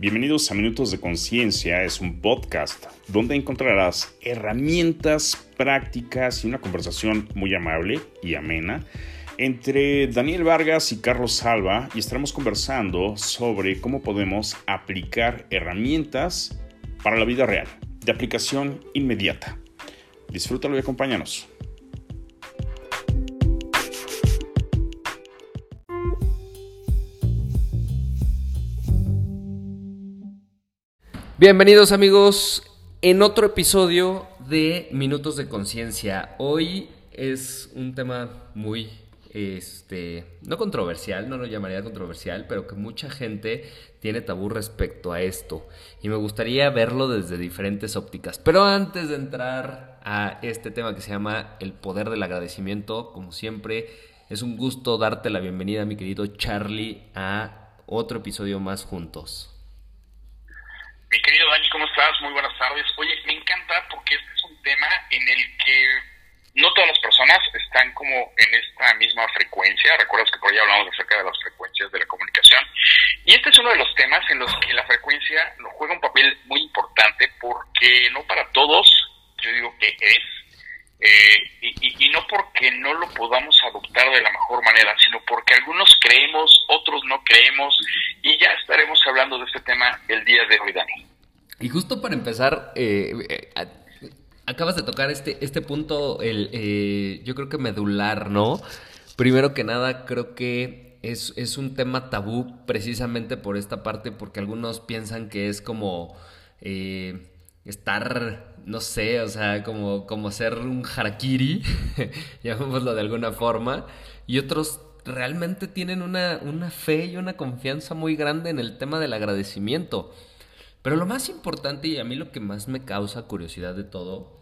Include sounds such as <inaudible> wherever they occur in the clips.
Bienvenidos a Minutos de Conciencia, es un podcast donde encontrarás herramientas prácticas y una conversación muy amable y amena entre Daniel Vargas y Carlos Salva y estaremos conversando sobre cómo podemos aplicar herramientas para la vida real, de aplicación inmediata. Disfrútalo y acompáñanos. Bienvenidos amigos en otro episodio de Minutos de Conciencia. Hoy es un tema muy, este, no controversial, no lo llamaría controversial, pero que mucha gente tiene tabú respecto a esto. Y me gustaría verlo desde diferentes ópticas. Pero antes de entrar a este tema que se llama el poder del agradecimiento, como siempre, es un gusto darte la bienvenida, mi querido Charlie, a otro episodio más juntos. Mi querido Dani, ¿cómo estás? Muy buenas tardes. Oye, me encanta porque este es un tema en el que no todas las personas están como en esta misma frecuencia. Recuerdas que por ahí hablamos acerca de las frecuencias de la comunicación. Y este es uno de los temas en los que la frecuencia juega un papel muy importante porque no para todos, yo digo que es, eh, y, no porque no lo podamos adoptar de la mejor manera, sino porque algunos creemos, otros no creemos, y ya estaremos hablando de este tema el día de hoy, Dani. Y justo para empezar, eh, eh, acabas de tocar este, este punto, el, eh, yo creo que medular, ¿no? Primero que nada, creo que es, es, un tema tabú precisamente por esta parte, porque algunos piensan que es como estar, no sé, o sea, como, como ser un harakiri, <laughs> llamémoslo de alguna forma, y otros realmente tienen una, una fe y una confianza muy grande en el tema del agradecimiento. Pero lo más importante y a mí lo que más me causa curiosidad de todo,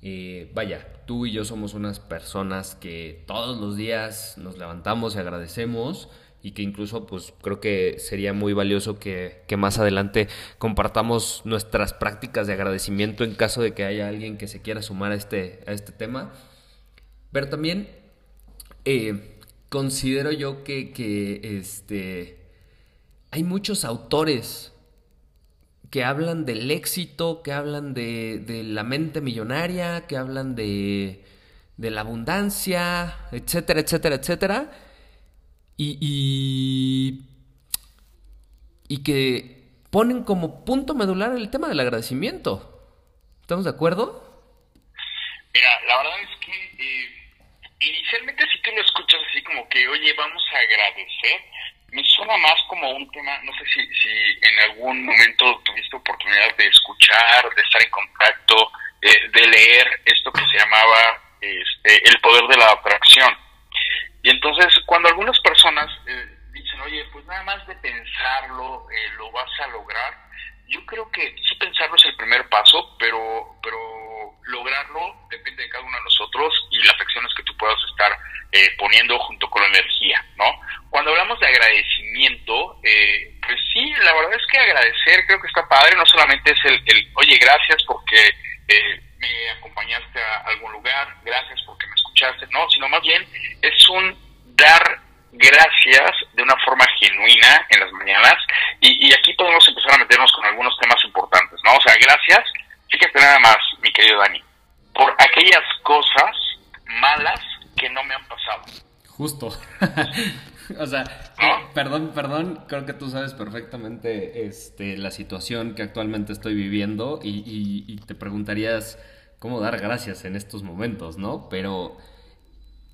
eh, vaya, tú y yo somos unas personas que todos los días nos levantamos y agradecemos y que incluso pues creo que sería muy valioso que, más adelante compartamos nuestras prácticas de agradecimiento en caso de que haya alguien que se quiera sumar a este, a este tema. Pero también eh, considero yo que, que este, hay muchos autores que hablan del éxito, que hablan de, la mente millonaria, que hablan de, de, la abundancia, etcétera, etcétera, etcétera. Y, y, que ponen como punto medular el tema del agradecimiento. ¿Estamos de acuerdo? Mira, la verdad es que eh, inicialmente si tú lo escuchas así como que, oye, vamos a agradecer, me suena más como un tema, no sé si, si en algún momento tuviste oportunidad de escuchar, de estar en contacto, eh, de leer esto que se llamaba este, el poder de la atracción. Y entonces cuando algunas personas eh, dicen, oye, pues nada más de pensarlo, eh, lo vas a lograr, yo creo que sí pensarlo es el primer paso, pero, pero lograrlo depende de cada uno de nosotros y las acciones que tú puedas estar poniendo junto con la energía, ¿no? cuando hablamos de agradecimiento, eh, pues sí, la verdad es que agradecer creo que está padre, no solamente es el, oye, gracias porque eh, me acompañaste a algún lugar, gracias no, sino más bien es un dar gracias de una forma genuina en las mañanas y, y aquí podemos empezar a meternos con algunos temas importantes, ¿no? O sea, gracias, fíjate nada más, mi querido Dani, por aquellas cosas malas que no me han pasado. Justo. <laughs> o sea, perdón, perdón, creo que tú sabes perfectamente este, la situación que actualmente estoy viviendo y, te preguntarías cómo dar gracias en estos momentos, ¿no? Pero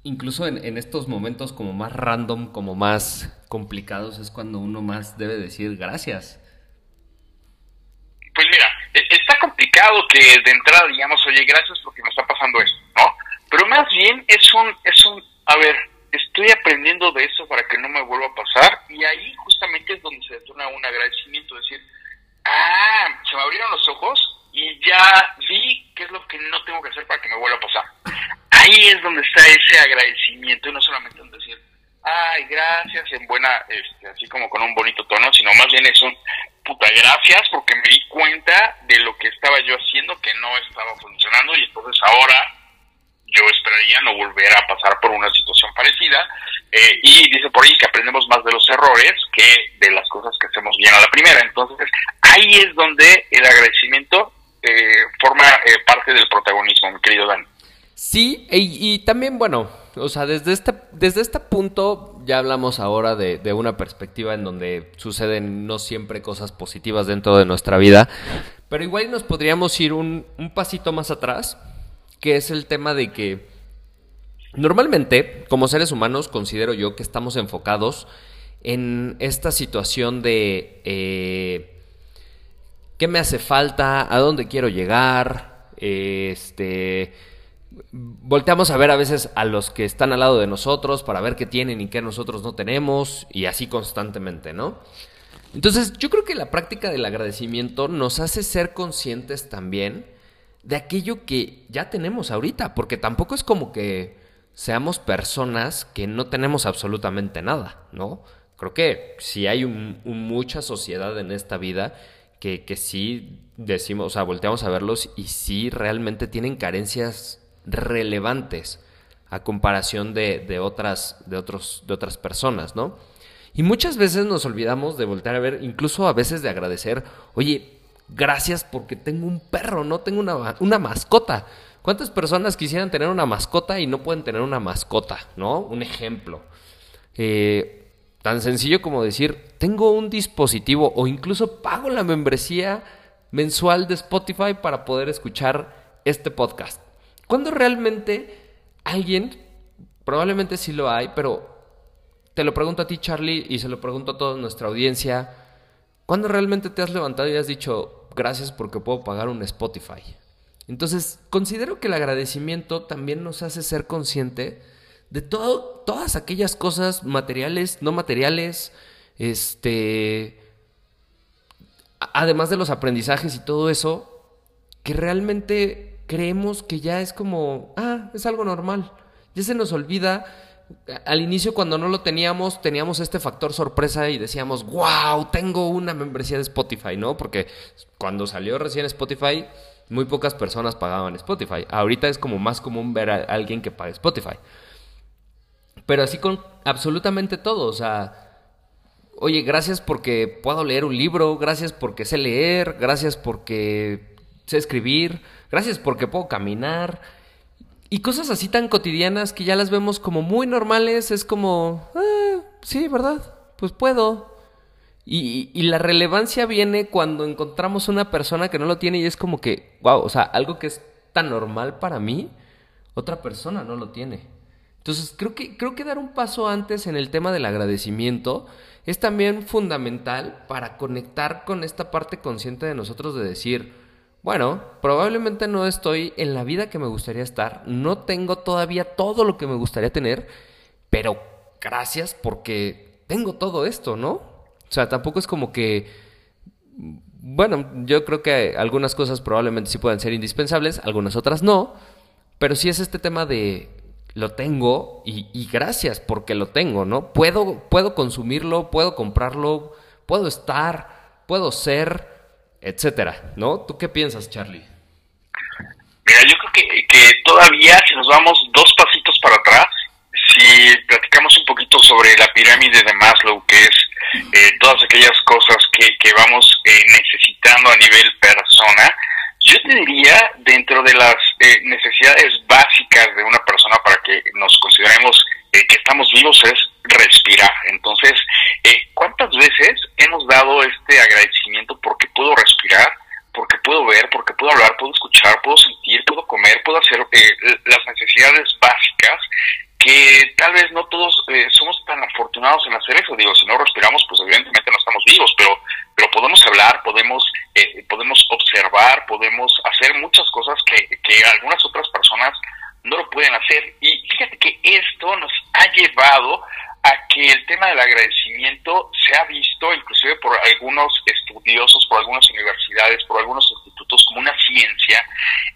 incluso en, estos momentos como más random, como más complicados, es cuando uno más debe decir gracias. Pues mira, e, está complicado que de entrada digamos, oye, gracias porque me está pasando esto, ¿no? Pero más bien es un, es un, a ver, estoy aprendiendo de eso para que no me vuelva a pasar y ahí justamente es donde se detona un agradecimiento, decir, ah, se me abrieron los ojos y ya vi qué es lo que no tengo que hacer para que me vuelva a pasar. Donde está ese agradecimiento y no solamente en decir, ay, gracias, en buena, este, así como con un bonito tono, sino más bien es un, puta, gracias porque me di cuenta de lo que estaba yo haciendo que no estaba funcionando y entonces ahora yo esperaría no volver a pasar por una situación parecida. Eh, y dice por ahí que aprendemos más de los errores que de las cosas que hacemos bien a la primera. Entonces, ahí es donde el agradecimiento eh, forma eh, parte del protagonismo, mi querido Dan. Y, también, bueno, o sea, desde este, desde este punto ya hablamos ahora de, una perspectiva en donde suceden no siempre cosas positivas dentro de nuestra vida, pero igual nos podríamos ir un, un pasito más atrás, que es el tema de que normalmente, como seres humanos, considero yo que estamos enfocados en esta situación de eh, qué me hace falta, a dónde quiero llegar, este volteamos a ver a veces a los que están al lado de nosotros para ver qué tienen y qué nosotros no tenemos y así constantemente, ¿no? Entonces yo creo que la práctica del agradecimiento nos hace ser conscientes también de aquello que ya tenemos ahorita, porque tampoco es como que seamos personas que no tenemos absolutamente nada, ¿no? Creo que si hay mucha sociedad en esta vida que, que sí decimos, o sea, volteamos a verlos y sí realmente tienen carencias relevantes a comparación de, otras, de, otros, de otras personas, ¿no? Y muchas veces nos olvidamos de voltear a ver, incluso a veces de agradecer, oye, gracias porque tengo un perro, no tengo una, una mascota. ¿Cuántas personas quisieran tener una mascota y no pueden tener una mascota, ¿no? Un ejemplo. Eh, tan sencillo como decir, tengo un dispositivo o incluso pago la membresía mensual de Spotify para poder escuchar este podcast. ¿Cuándo realmente alguien, probablemente sí lo hay, pero te lo pregunto a ti Charlie y se lo pregunto a toda nuestra audiencia, ¿cuándo realmente te has levantado y has dicho gracias porque puedo pagar un Spotify? Entonces, considero que el agradecimiento también nos hace ser consciente de todo, todas aquellas cosas materiales, no materiales, este, además de los aprendizajes y todo eso, que realmente creemos que ya es como, ah, es algo normal. Ya se nos olvida. Al inicio cuando no lo teníamos, teníamos este factor sorpresa y decíamos, wow, tengo una membresía de Spotify, ¿no? Porque cuando salió recién Spotify, muy pocas personas pagaban Spotify. Ahorita es como más común ver a alguien que pague Spotify. Pero así con absolutamente todo, o sea, oye, gracias porque puedo leer un libro, gracias porque sé leer, gracias porque sé escribir, gracias porque puedo caminar. Y cosas así tan cotidianas que ya las vemos como muy normales, es como, ah, sí, ¿verdad? Pues puedo. Y, y, la relevancia viene cuando encontramos una persona que no lo tiene y es como que, wow, o sea, algo que es tan normal para mí, otra persona no lo tiene. Entonces, creo que, creo que dar un paso antes en el tema del agradecimiento es también fundamental para conectar con esta parte consciente de nosotros de decir, bueno, probablemente no estoy en la vida que me gustaría estar, no tengo todavía todo lo que me gustaría tener, pero gracias porque tengo todo esto, ¿no? O sea, tampoco es como que, bueno, yo creo que algunas cosas probablemente sí puedan ser indispensables, algunas otras no, pero sí es este tema de lo tengo y, gracias porque lo tengo, ¿no? Puedo, puedo consumirlo, puedo comprarlo, puedo estar, puedo ser etcétera, ¿no? ¿Tú qué piensas, Charlie? Mira, yo creo que, que todavía si nos vamos dos pasitos para atrás, si platicamos un poquito sobre la pirámide de Maslow, que es eh, todas aquellas cosas que, que vamos eh, necesitando a nivel persona, yo te diría, dentro de las eh, necesidades básicas de una persona para que nos consideremos que estamos vivos es respirar. Entonces, ¿cuántas veces hemos dado este agradecimiento porque puedo respirar, porque puedo ver, porque hablar, puedo escuchar, puedo sentir, puedo comer, puedo hacer eh, las necesidades básicas que tal vez no todos eh, somos tan afortunados en hacer eso. Digo, si no respiramos, pues evidentemente no estamos vivos, pero, pero podemos hablar, podemos, eh, podemos observar, podemos hacer muchas cosas que, que algunas otras personas no lo pueden hacer. Y fíjate que esto nos ha llevado a que el tema del agradecimiento se ha visto, inclusive por algunos estudiosos, por algunas universidades, por algunos institutos, como una ciencia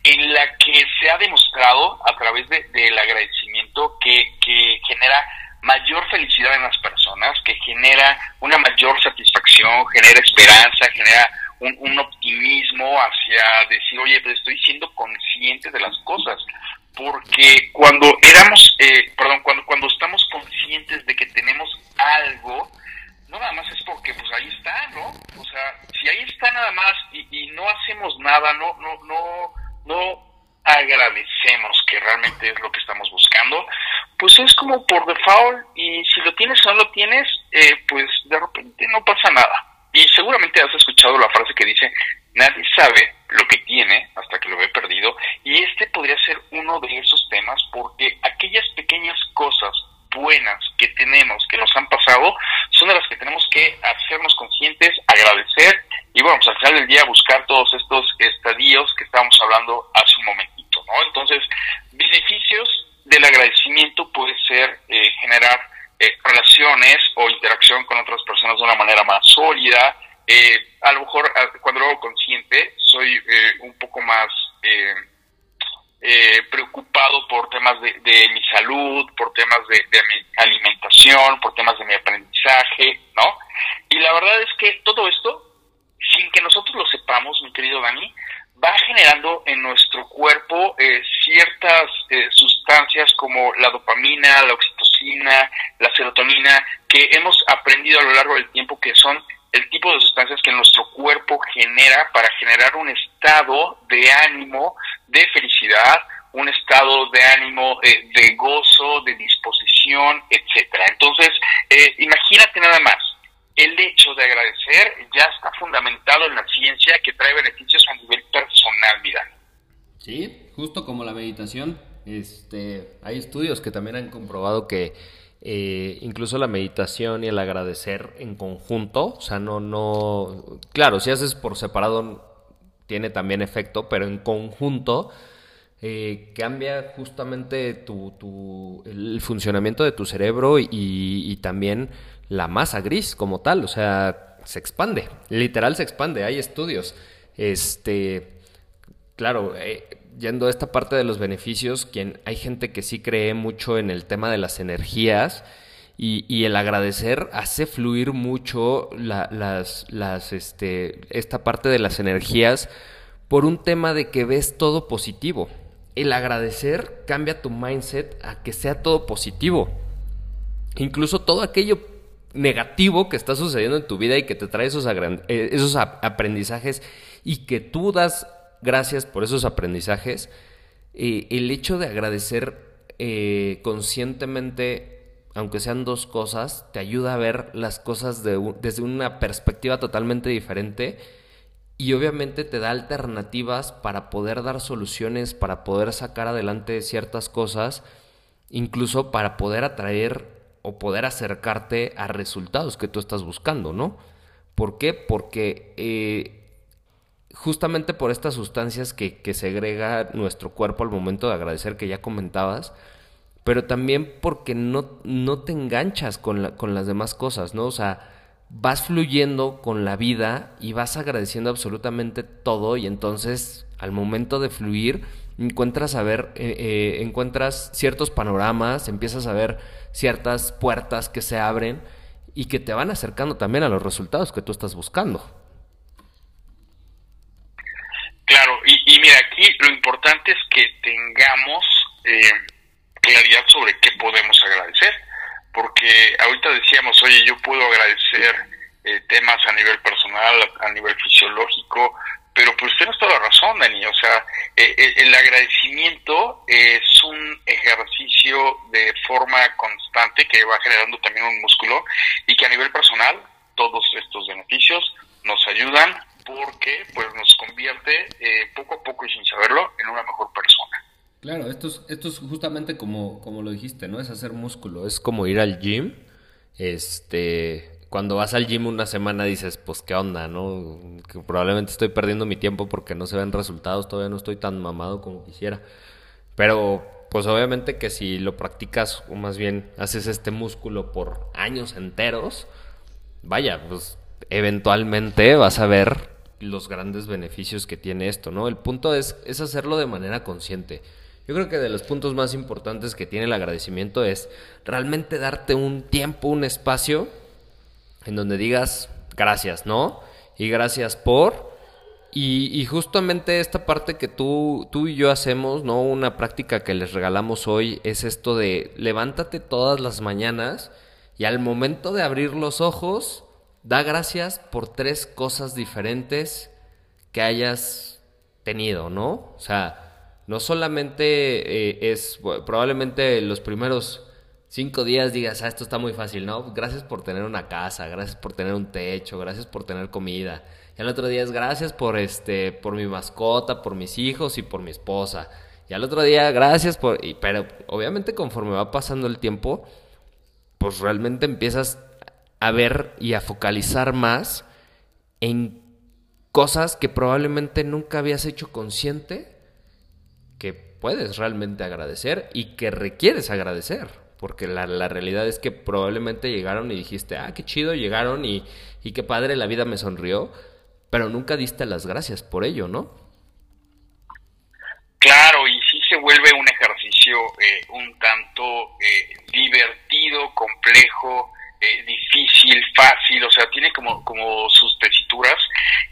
en la que se ha demostrado a través del agradecimiento que, que genera mayor felicidad en las personas, que genera una mayor satisfacción, genera esperanza, genera un, un optimismo hacia decir, oye, pues siendo consciente de las cosas porque cuando éramos, eh, perdón, cuando, cuando estamos conscientes de que tenemos algo, no nada más es porque pues ahí está, ¿no? O sea, si ahí está nada más nada, no, no, no, no agradecemos, que realmente es lo que estamos buscando, pues es como por default y si lo tienes o no lo tienes, eh, pues de repente no pasa nada. Y seguramente has escuchado la frase que dice, nadie sabe lo que tiene hasta que lo ve perdido, y este podría ser uno de esos temas porque aquellas pequeñas cosas buenas que tenemos, que nos han pasado, son de las que tenemos que hacernos conscientes, agradecer y bueno, pues al final del día buscar todos estos estadios que estábamos hablando hace un momentito, ¿no? Entonces, beneficios del agradecimiento puede ser eh, generar eh, relaciones o interacción de una manera más sólida. Eh, a lo mejor cuando lo hago consciente, soy un poco más preocupado por temas de, mi salud, por temas de, de mi alimentación, por temas de mi aprendizaje, ¿no? Y la verdad es que todo esto sin que nosotros lo sepamos, mi querido Dani, va generando en nuestro cuerpo eh, ciertas eh, sustancias como la dopamina, la oxitocina, la serotonina, que hemos aprendido a lo largo del tiempo que son el tipo de sustancias que nuestro cuerpo genera para generar un estado de ánimo, de felicidad, un estado de ánimo eh, de gozo, de disposición, etcétera. Entonces, imagínate nada más, el hecho de agradecer ya está fundamentado en la ciencia que trae beneficios a nivel personal, mira. Sí, justo como la meditación, este, hay estudios que también han comprobado que eh, incluso la meditación y el agradecer en conjunto, o sea, no, no, claro, si haces por separado tiene también efecto, pero en conjunto eh, cambia justamente tu, tu, el funcionamiento de tu cerebro y, y también la masa gris como tal, o sea, se expande, literal se expande, hay estudios. Este, claro, eh, yendo a esta parte de los beneficios, hay gente que sí cree mucho en el tema de las energías y, el agradecer hace fluir mucho las, este, esta parte de las energías por un tema de que ves todo positivo. El agradecer cambia tu mindset a que sea todo positivo. Incluso todo aquello negativo que está sucediendo en tu vida y que te trae esos, eh, esos aprendizajes y que tú das gracias por esos aprendizajes, eh, el hecho de agradecer eh, conscientemente, aunque sean dos cosas, te ayuda a ver las cosas desde una perspectiva totalmente diferente y obviamente te da alternativas para poder dar soluciones, para poder sacar adelante ciertas cosas, incluso para poder atraer o poder acercarte a resultados que tú estás buscando, ¿no? ¿Por qué? Porque eh, justamente por estas sustancias que, que segrega nuestro cuerpo al momento de agradecer que ya comentabas, pero también porque no, no te enganchas con, con las demás cosas, ¿no? O sea, vas fluyendo con la vida y vas agradeciendo absolutamente todo y entonces al momento de fluir encuentras a ver, eh, eh, encuentras ciertos panoramas, empiezas a ver ciertas puertas que se abren y que te van acercando también a los resultados que tú estás buscando. Claro, y, mira, aquí lo importante es que tengamos eh, claridad sobre qué podemos agradecer, porque ahorita decíamos, oye, yo puedo agradecer temas a nivel personal, a nivel fisiológico, pero pues tienes toda la razón, Dani. O sea, eh, eh, el agradecimiento es un ejercicio de forma constante que va generando también un músculo y que a nivel personal todos estos beneficios nos ayudan porque pues nos convierte eh, poco a poco y sin saberlo en una mejor persona. Claro, esto es, esto es justamente como, como lo dijiste, ¿no? Es hacer músculo, es como ir al gym, este, cuando vas al gym una semana dices, pues qué onda, ¿no? Que probablemente estoy perdiendo mi tiempo porque no se ven resultados, todavía no estoy tan mamado como quisiera. Pero pues obviamente que si lo practicas o más bien haces este músculo por años enteros, vaya, pues eventualmente vas a ver los grandes beneficios que tiene esto, ¿no? El punto es, es hacerlo de manera consciente. Yo creo que de los puntos más importantes que tiene el agradecimiento es realmente darte un tiempo, un espacio en donde digas gracias, ¿no? Y gracias por... Y, justamente esta parte que tú, tú y yo hacemos, ¿no? Una práctica que les regalamos hoy es esto de levántate todas las mañanas y al momento de abrir los ojos, da gracias por tres cosas diferentes que hayas tenido, ¿no? O sea, no solamente eh, es, probablemente los primeros cinco días digas, ah, esto está muy fácil, ¿no? Gracias por tener una casa, gracias por tener un techo, gracias por tener comida. Y al otro día es gracias por este, por mi mascota, por mis hijos y por mi esposa. Y al otro día, gracias por. Y, pero obviamente, conforme va pasando el tiempo, pues realmente empiezas a ver y a focalizar más en cosas que probablemente nunca habías hecho consciente que puedes realmente agradecer y que requieres agradecer. Porque la, la, realidad es que probablemente llegaron y dijiste, ah, qué chido, llegaron y, y qué padre, la vida me sonrió, pero nunca diste las gracias por ello, ¿no? Claro, y sí se vuelve un ejercicio eh, un tanto eh, divertido, complejo, eh, difícil, fácil, o sea, tiene como, como sus tesituras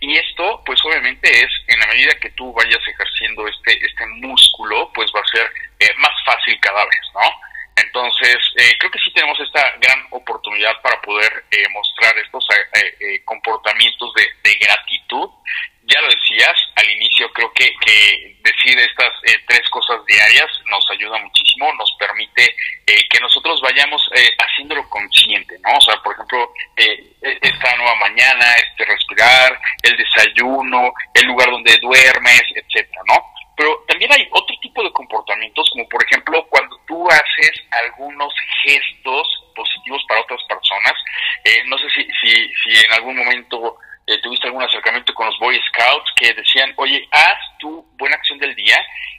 y esto pues obviamente es en la medida que tú vayas ejerciendo este, este músculo pues va a ser más fácil cada vez, ¿no? Entonces, eh, creo que sí tenemos esta gran oportunidad para poder eh, mostrar estos eh, comportamientos de, gratitud. Ya lo decías al inicio, creo que, que decir estas tres cosas diarias nos ayuda muchísimo, nos permite que nosotros vayamos haciéndolo consciente, ¿no? O sea, por ejemplo, esta nueva mañana, este respirar, el desayuno, el lugar donde duermes, etcétera, ¿no? Pero también hay otro tipo de comportamientos, como por ejemplo cuando tú haces algunos gestos positivos para otras personas. Eh, no sé si, si, si en algún momento eh, tuviste algún acercamiento con los Boy Scouts que decían, oye, haz tu buena acción del día.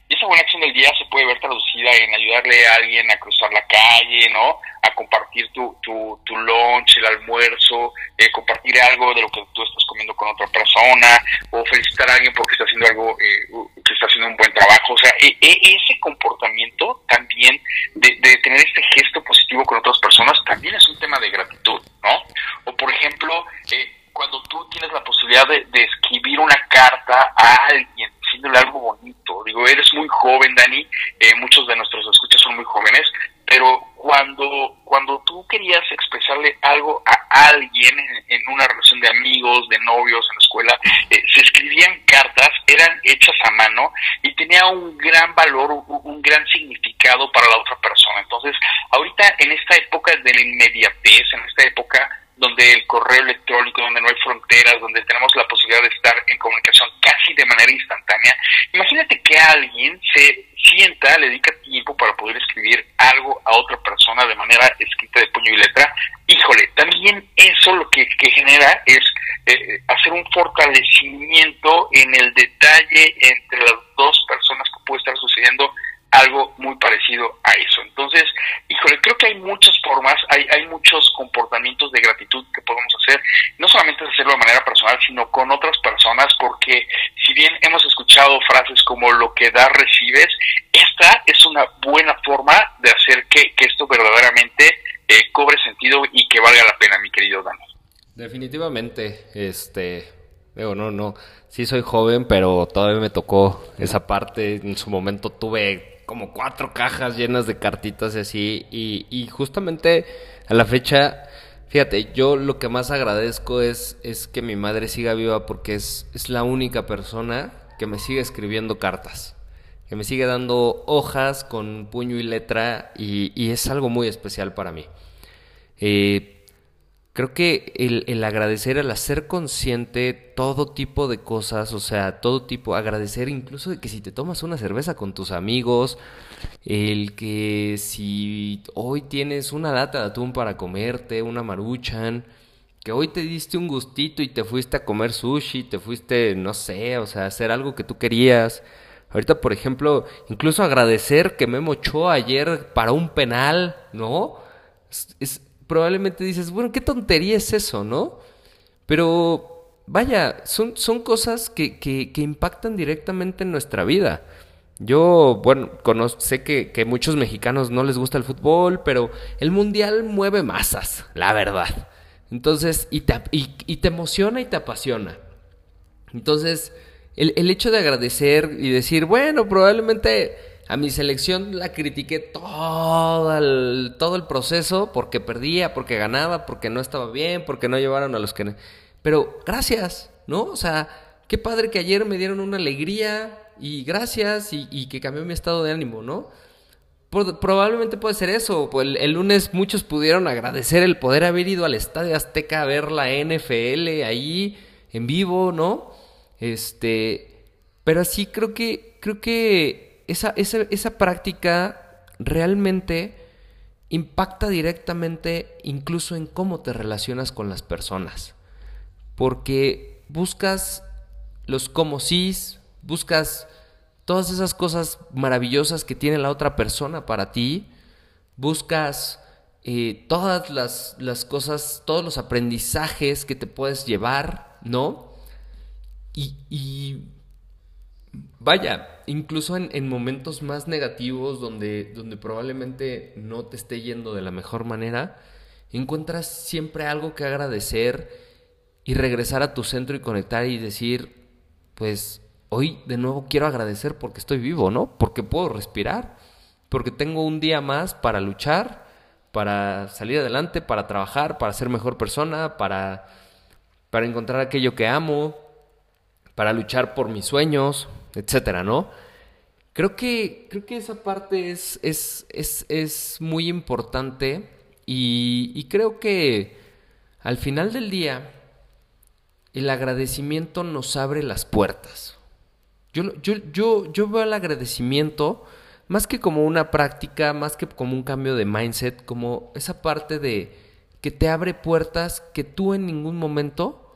Y esa buena acción del día se puede ver traducida en ayudarle a alguien a cruzar la calle, ¿no? A compartir tu, tu, tu lunch, el almuerzo, eh, compartir algo de lo que tú estás comiendo con otra persona, o felicitar a alguien porque está haciendo algo, eh, que está haciendo un buen trabajo. O sea, e, e, ese comportamiento también de, de tener este gesto positivo con otras personas también es un tema de gratitud, ¿no? O por ejemplo, eh, cuando tú tienes la posibilidad de, escribir una carta a alguien diciéndole algo bonito. Digo, eres muy joven, Dani, eh, muchos de nuestros escuchas son muy jóvenes, pero cuando, cuando tú querías expresarle algo a alguien en, una relación de amigos, de novios, en la escuela, eh, se escribían cartas, eran hechas a mano y tenía un gran valor, un, un gran significado para la otra persona. Entonces, ahorita en esta época de la inmediatez, en esta época donde el correo electrónico, donde no hay fronteras, donde tenemos la posibilidad de estar en comunicación casi de manera instantánea. Imagínate que alguien se sienta, le dedica tiempo para poder escribir algo a otra persona de manera escrita de puño y letra. Híjole, también eso lo que, genera es eh, hacer un fortalecimiento en el detalle entre las dos personas que puede estar sucediendo algo muy parecido a eso. Entonces, híjole, creo que hay muchas formas, hay, hay muchos comportamientos de gratitud que podemos hacer. No solamente hacerlo de manera personal, sino con otras personas, porque si bien hemos escuchado frases como lo que da recibes, esta es una buena forma de hacer que, esto verdaderamente eh, cobre sentido y que valga la pena, mi querido Dani. Definitivamente, este, digo, no, no, sí soy joven, pero todavía me tocó esa parte. En su momento tuve como cuatro cajas llenas de cartitas y así. Y, justamente a la fecha, fíjate, yo lo que más agradezco es, es que mi madre siga viva porque es, es la única persona que me sigue escribiendo cartas. Que me sigue dando hojas con puño y letra y, y es algo muy especial para mí. Eh, creo que el, el, agradecer, el hacer consciente todo tipo de cosas, o sea, todo tipo, agradecer incluso de que si te tomas una cerveza con tus amigos, el que si hoy tienes una lata de atún para comerte, una maruchan, que hoy te diste un gustito y te fuiste a comer sushi, te fuiste, no sé, o sea, hacer algo que tú querías. Ahorita, por ejemplo, incluso agradecer que Memo echó ayer para un penal, ¿no? es probablemente dices, bueno, qué tontería es eso, ¿no? Pero vaya, son, son cosas que, que, impactan directamente en nuestra vida. Yo, bueno, sé que, que muchos mexicanos no les gusta el fútbol, pero el mundial mueve masas, la verdad. Entonces, y te, y, te emociona y te apasiona. Entonces, el, el hecho de agradecer y decir, bueno, probablemente a mi selección la critiqué todo el, todo el proceso porque perdía, porque ganaba, porque no estaba bien, porque no llevaron a los que... Pero gracias, ¿no? O sea, qué padre que ayer me dieron una alegría y gracias y, que cambió mi estado de ánimo, ¿no? probablemente puede ser eso. Pues el, lunes muchos pudieron agradecer el poder haber ido al Estadio Azteca a ver la NFL ahí en vivo, ¿no? Este, pero sí creo que creo que esa, esa, práctica realmente impacta directamente incluso en cómo te relacionas con las personas. Porque buscas los como sís, buscas todas esas cosas maravillosas que tiene la otra persona para ti, buscas eh, todas las, las, cosas, todos los aprendizajes que te puedes llevar, ¿no? Y vaya, incluso en, momentos más negativos donde, donde probablemente no te esté yendo de la mejor manera, encuentras siempre algo que agradecer y regresar a tu centro y conectar y decir, pues hoy de nuevo quiero agradecer porque estoy vivo, ¿no? Porque puedo respirar, porque tengo un día más para luchar, para salir adelante, para trabajar, para ser mejor persona, para, para encontrar aquello que amo, para luchar por mis sueños, etcétera, ¿no? Creo que, creo que esa parte es, es, es, es muy importante y, y, creo que al final del día el agradecimiento nos abre las puertas. Yo, yo, yo, yo veo el agradecimiento más que como una práctica, más que como un cambio de mindset, como esa parte de que te abre puertas que tú en ningún momento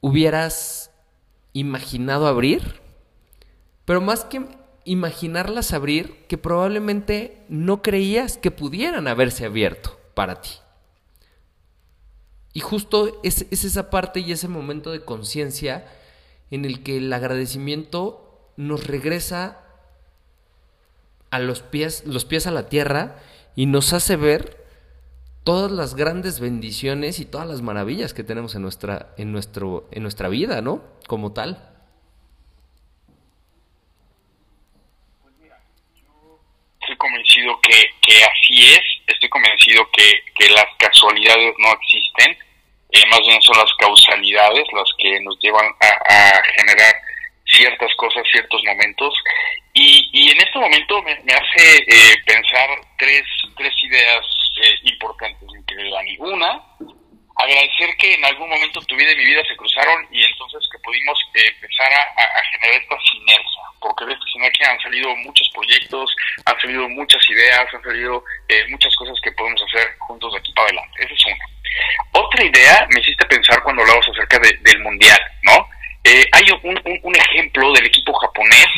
hubieras imaginado abrir, pero más que imaginarlas abrir, que probablemente no creías que pudieran haberse abierto para ti. Y justo es, esa parte y ese momento de conciencia en el que el agradecimiento nos regresa a los pies, los pies a la tierra y nos hace ver todas las grandes bendiciones y todas las maravillas que tenemos en nuestra, en nuestro, en nuestra vida, ¿no? Como tal. Estoy que, así es, estoy convencido que, que las casualidades no existen, eh, más bien son las causalidades las que nos llevan a, generar ciertas cosas, ciertos momentos. Y, en este momento me, hace eh, pensar tres, tres ideas eh, importantes, mi querido Dani. Una, agradecer que en algún momento tu vida y mi vida se cruzaron y entonces que pudimos eh, empezar a, generar esta sinergia, porque de esta sinergia han salido muchos proyectos, han salido muchas ideas, han salido eh, muchas cosas que podemos hacer juntos de aquí para adelante. Esa es una. Otra idea me hiciste pensar cuando hablabas acerca del mundial, ¿no? Eh, hay un, un, ejemplo del equipo japonés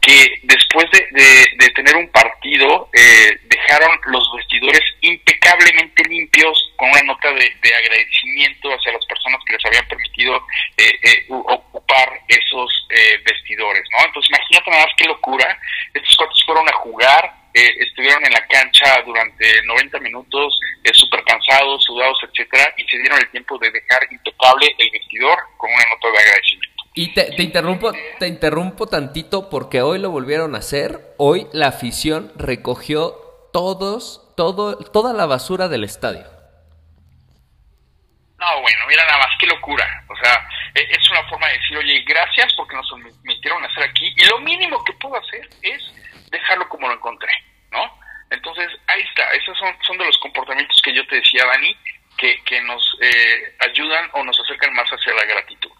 que después de, de, tener un partido eh, dejaron los vestidores impecablemente limpios con una nota de, agradecimiento hacia las personas que les habían permitido eh, ocupar esos vestidores, ¿no? Entonces imagínate nada más qué locura, estos cuatro fueron a jugar, estuvieron en la cancha durante 90 minutos, súper cansados, sudados, etcétera, y se dieron el tiempo de dejar impecable el vestidor con una nota de agradecimiento. Y te, interrumpo, te interrumpo tantito porque hoy lo volvieron a hacer. Hoy la afición recogió todos, todo, toda la basura del estadio. No, bueno, mira nada más, qué locura. O sea, e, es una forma de decir, oye, gracias porque nos permitieron hacer aquí. Y lo mínimo que puedo hacer es dejarlo como lo encontré, ¿no? Entonces, ahí está. Esos son, son de los comportamientos que yo te decía, Dani, que, que nos eh, ayudan o nos acercan más hacia la gratitud.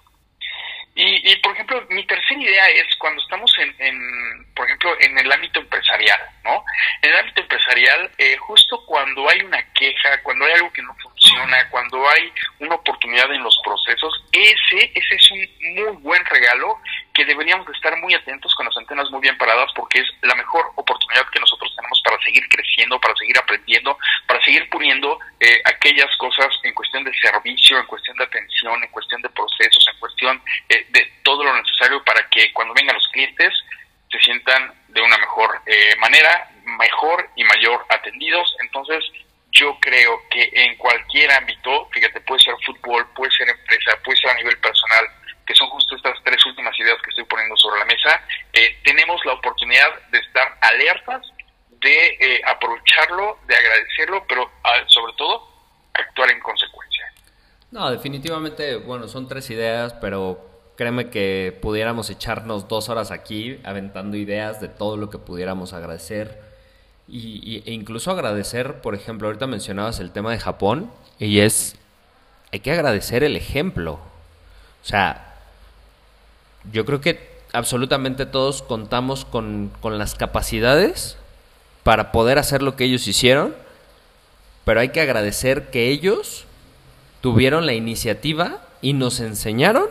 Y, y, por ejemplo, mi tercera idea es cuando estamos en, por ejemplo, en el ámbito empresarial, ¿no? En el ámbito empresarial, eh, justo cuando hay una queja, cuando hay algo que no funciona, cuando hay una oportunidad en los procesos, ese, ese es un muy buen regalo que deberíamos de estar muy atentos con las antenas muy bien paradas porque es la mejor oportunidad que nosotros tenemos para seguir creciendo, para seguir aprendiendo, para seguir puliendo eh, aquellas cosas en cuestión de servicio, en cuestión de atención, en cuestión de procesos, cuestión eh, de todo lo necesario para que cuando vengan los clientes se sientan de una mejor eh, manera, mejor y mayor atendidos. Entonces, yo creo que en cualquier ámbito, fíjate, puede ser fútbol, puede ser empresa, puede ser a nivel personal, que son justo estas tres últimas ideas que estoy poniendo sobre la mesa, eh, tenemos la oportunidad de estar alertas, de eh, aprovecharlo, de agradecerlo, pero ah, sobre todo actuar en consecuencia. No, definitivamente, bueno, son tres ideas, pero créeme que pudiéramos echarnos dos horas aquí aventando ideas de todo lo que pudiéramos agradecer. Y, e incluso agradecer, por ejemplo, ahorita mencionabas el tema de Japón, y es, hay que agradecer el ejemplo. O sea, yo creo que absolutamente todos contamos con, con las capacidades para poder hacer lo que ellos hicieron, pero hay que agradecer que ellos tuvieron la iniciativa y nos enseñaron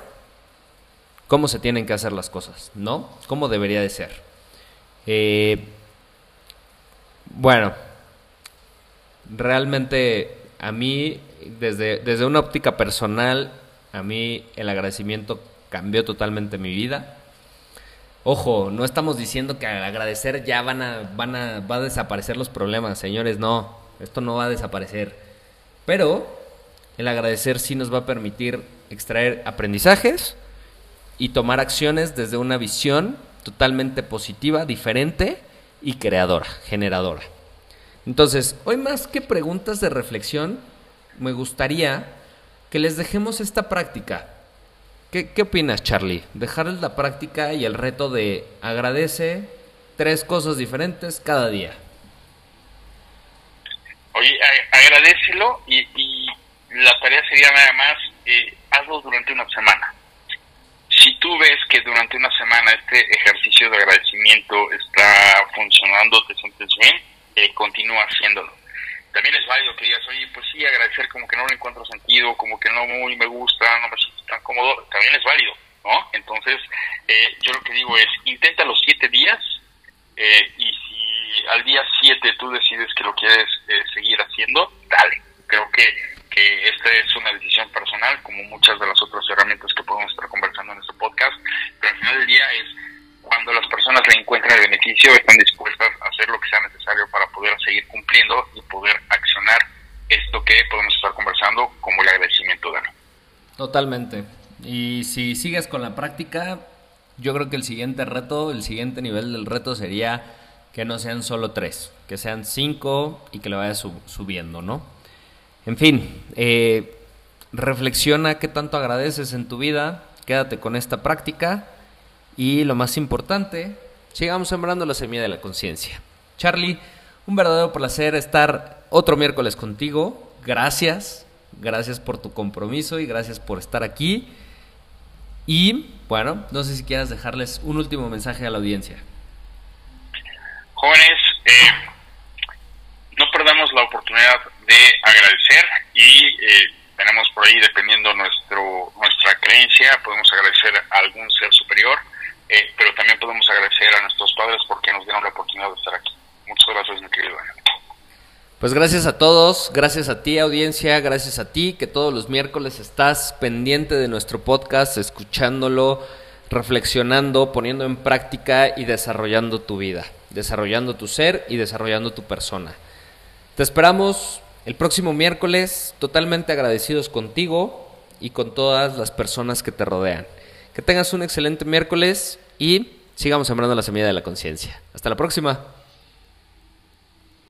cómo se tienen que hacer las cosas, ¿no? Cómo debería de ser. Eh, bueno, realmente a mí, desde, desde una óptica personal, a mí el agradecimiento cambió totalmente mi vida. Ojo, no estamos diciendo que al agradecer ya van a, van a, va a desaparecer los problemas, señores, no, esto no va a desaparecer. Pero el agradecer sí nos va a permitir extraer aprendizajes y tomar acciones desde una visión totalmente positiva, diferente y creadora, generadora. Entonces, hoy más que preguntas de reflexión, me gustaría que les dejemos esta práctica. ¿Qué, opinas, Charlie? Dejarles la práctica y el reto de agradece tres cosas diferentes cada día. Oye, agradecelo y, y la tarea sería nada más eh, hazlo durante una semana. Si tú ves que durante una semana este ejercicio de agradecimiento está funcionando, te sientes bien, eh, continúa haciéndolo. También es válido que digas, oye, pues sí, agradecer como que no le encuentro sentido, como que no muy me gusta, no me siento tan cómodo, también es válido, ¿no? Entonces, eh, yo lo que digo es, intenta los siete días eh, y si al día siete tú decides que lo quieres eh, seguir haciendo, dale. Creo que esta es una decisión personal, como muchas de las otras herramientas que podemos estar conversando en este podcast, pero al final del día es cuando las personas le encuentran el beneficio, están dispuestas a hacer lo que sea necesario para poder seguir cumpliendo y poder accionar esto que podemos estar conversando como el agradecimiento de Totalmente. Y si sigues con la práctica, yo creo que el siguiente reto, el siguiente nivel del reto sería que no sean solo tres, que sean cinco y que le vayas subiendo, ¿no? En fin, eh, reflexiona qué tanto agradeces en tu vida, quédate con esta práctica y lo más importante, sigamos sembrando la semilla de la conciencia. Charlie, un verdadero placer estar otro miércoles contigo. Gracias, gracias por tu compromiso y gracias por estar aquí. Y bueno, no sé si quieras dejarles un último mensaje a la audiencia. Jóvenes, eh, no perdamos la oportunidad de agradecer y eh, tenemos por ahí, dependiendo nuestro nuestra creencia, podemos agradecer a algún ser superior, eh, pero también podemos agradecer a nuestros padres porque nos dieron la oportunidad de estar aquí. Muchas gracias, mi querido Pues gracias a todos, gracias a ti audiencia, gracias a ti que todos los miércoles estás pendiente de nuestro podcast, escuchándolo, reflexionando, poniendo en práctica y desarrollando tu vida, desarrollando tu ser y desarrollando tu persona. Te esperamos el próximo miércoles, totalmente agradecidos contigo y con todas las personas que te rodean. Que tengas un excelente miércoles y sigamos sembrando la semilla de la conciencia. Hasta la próxima.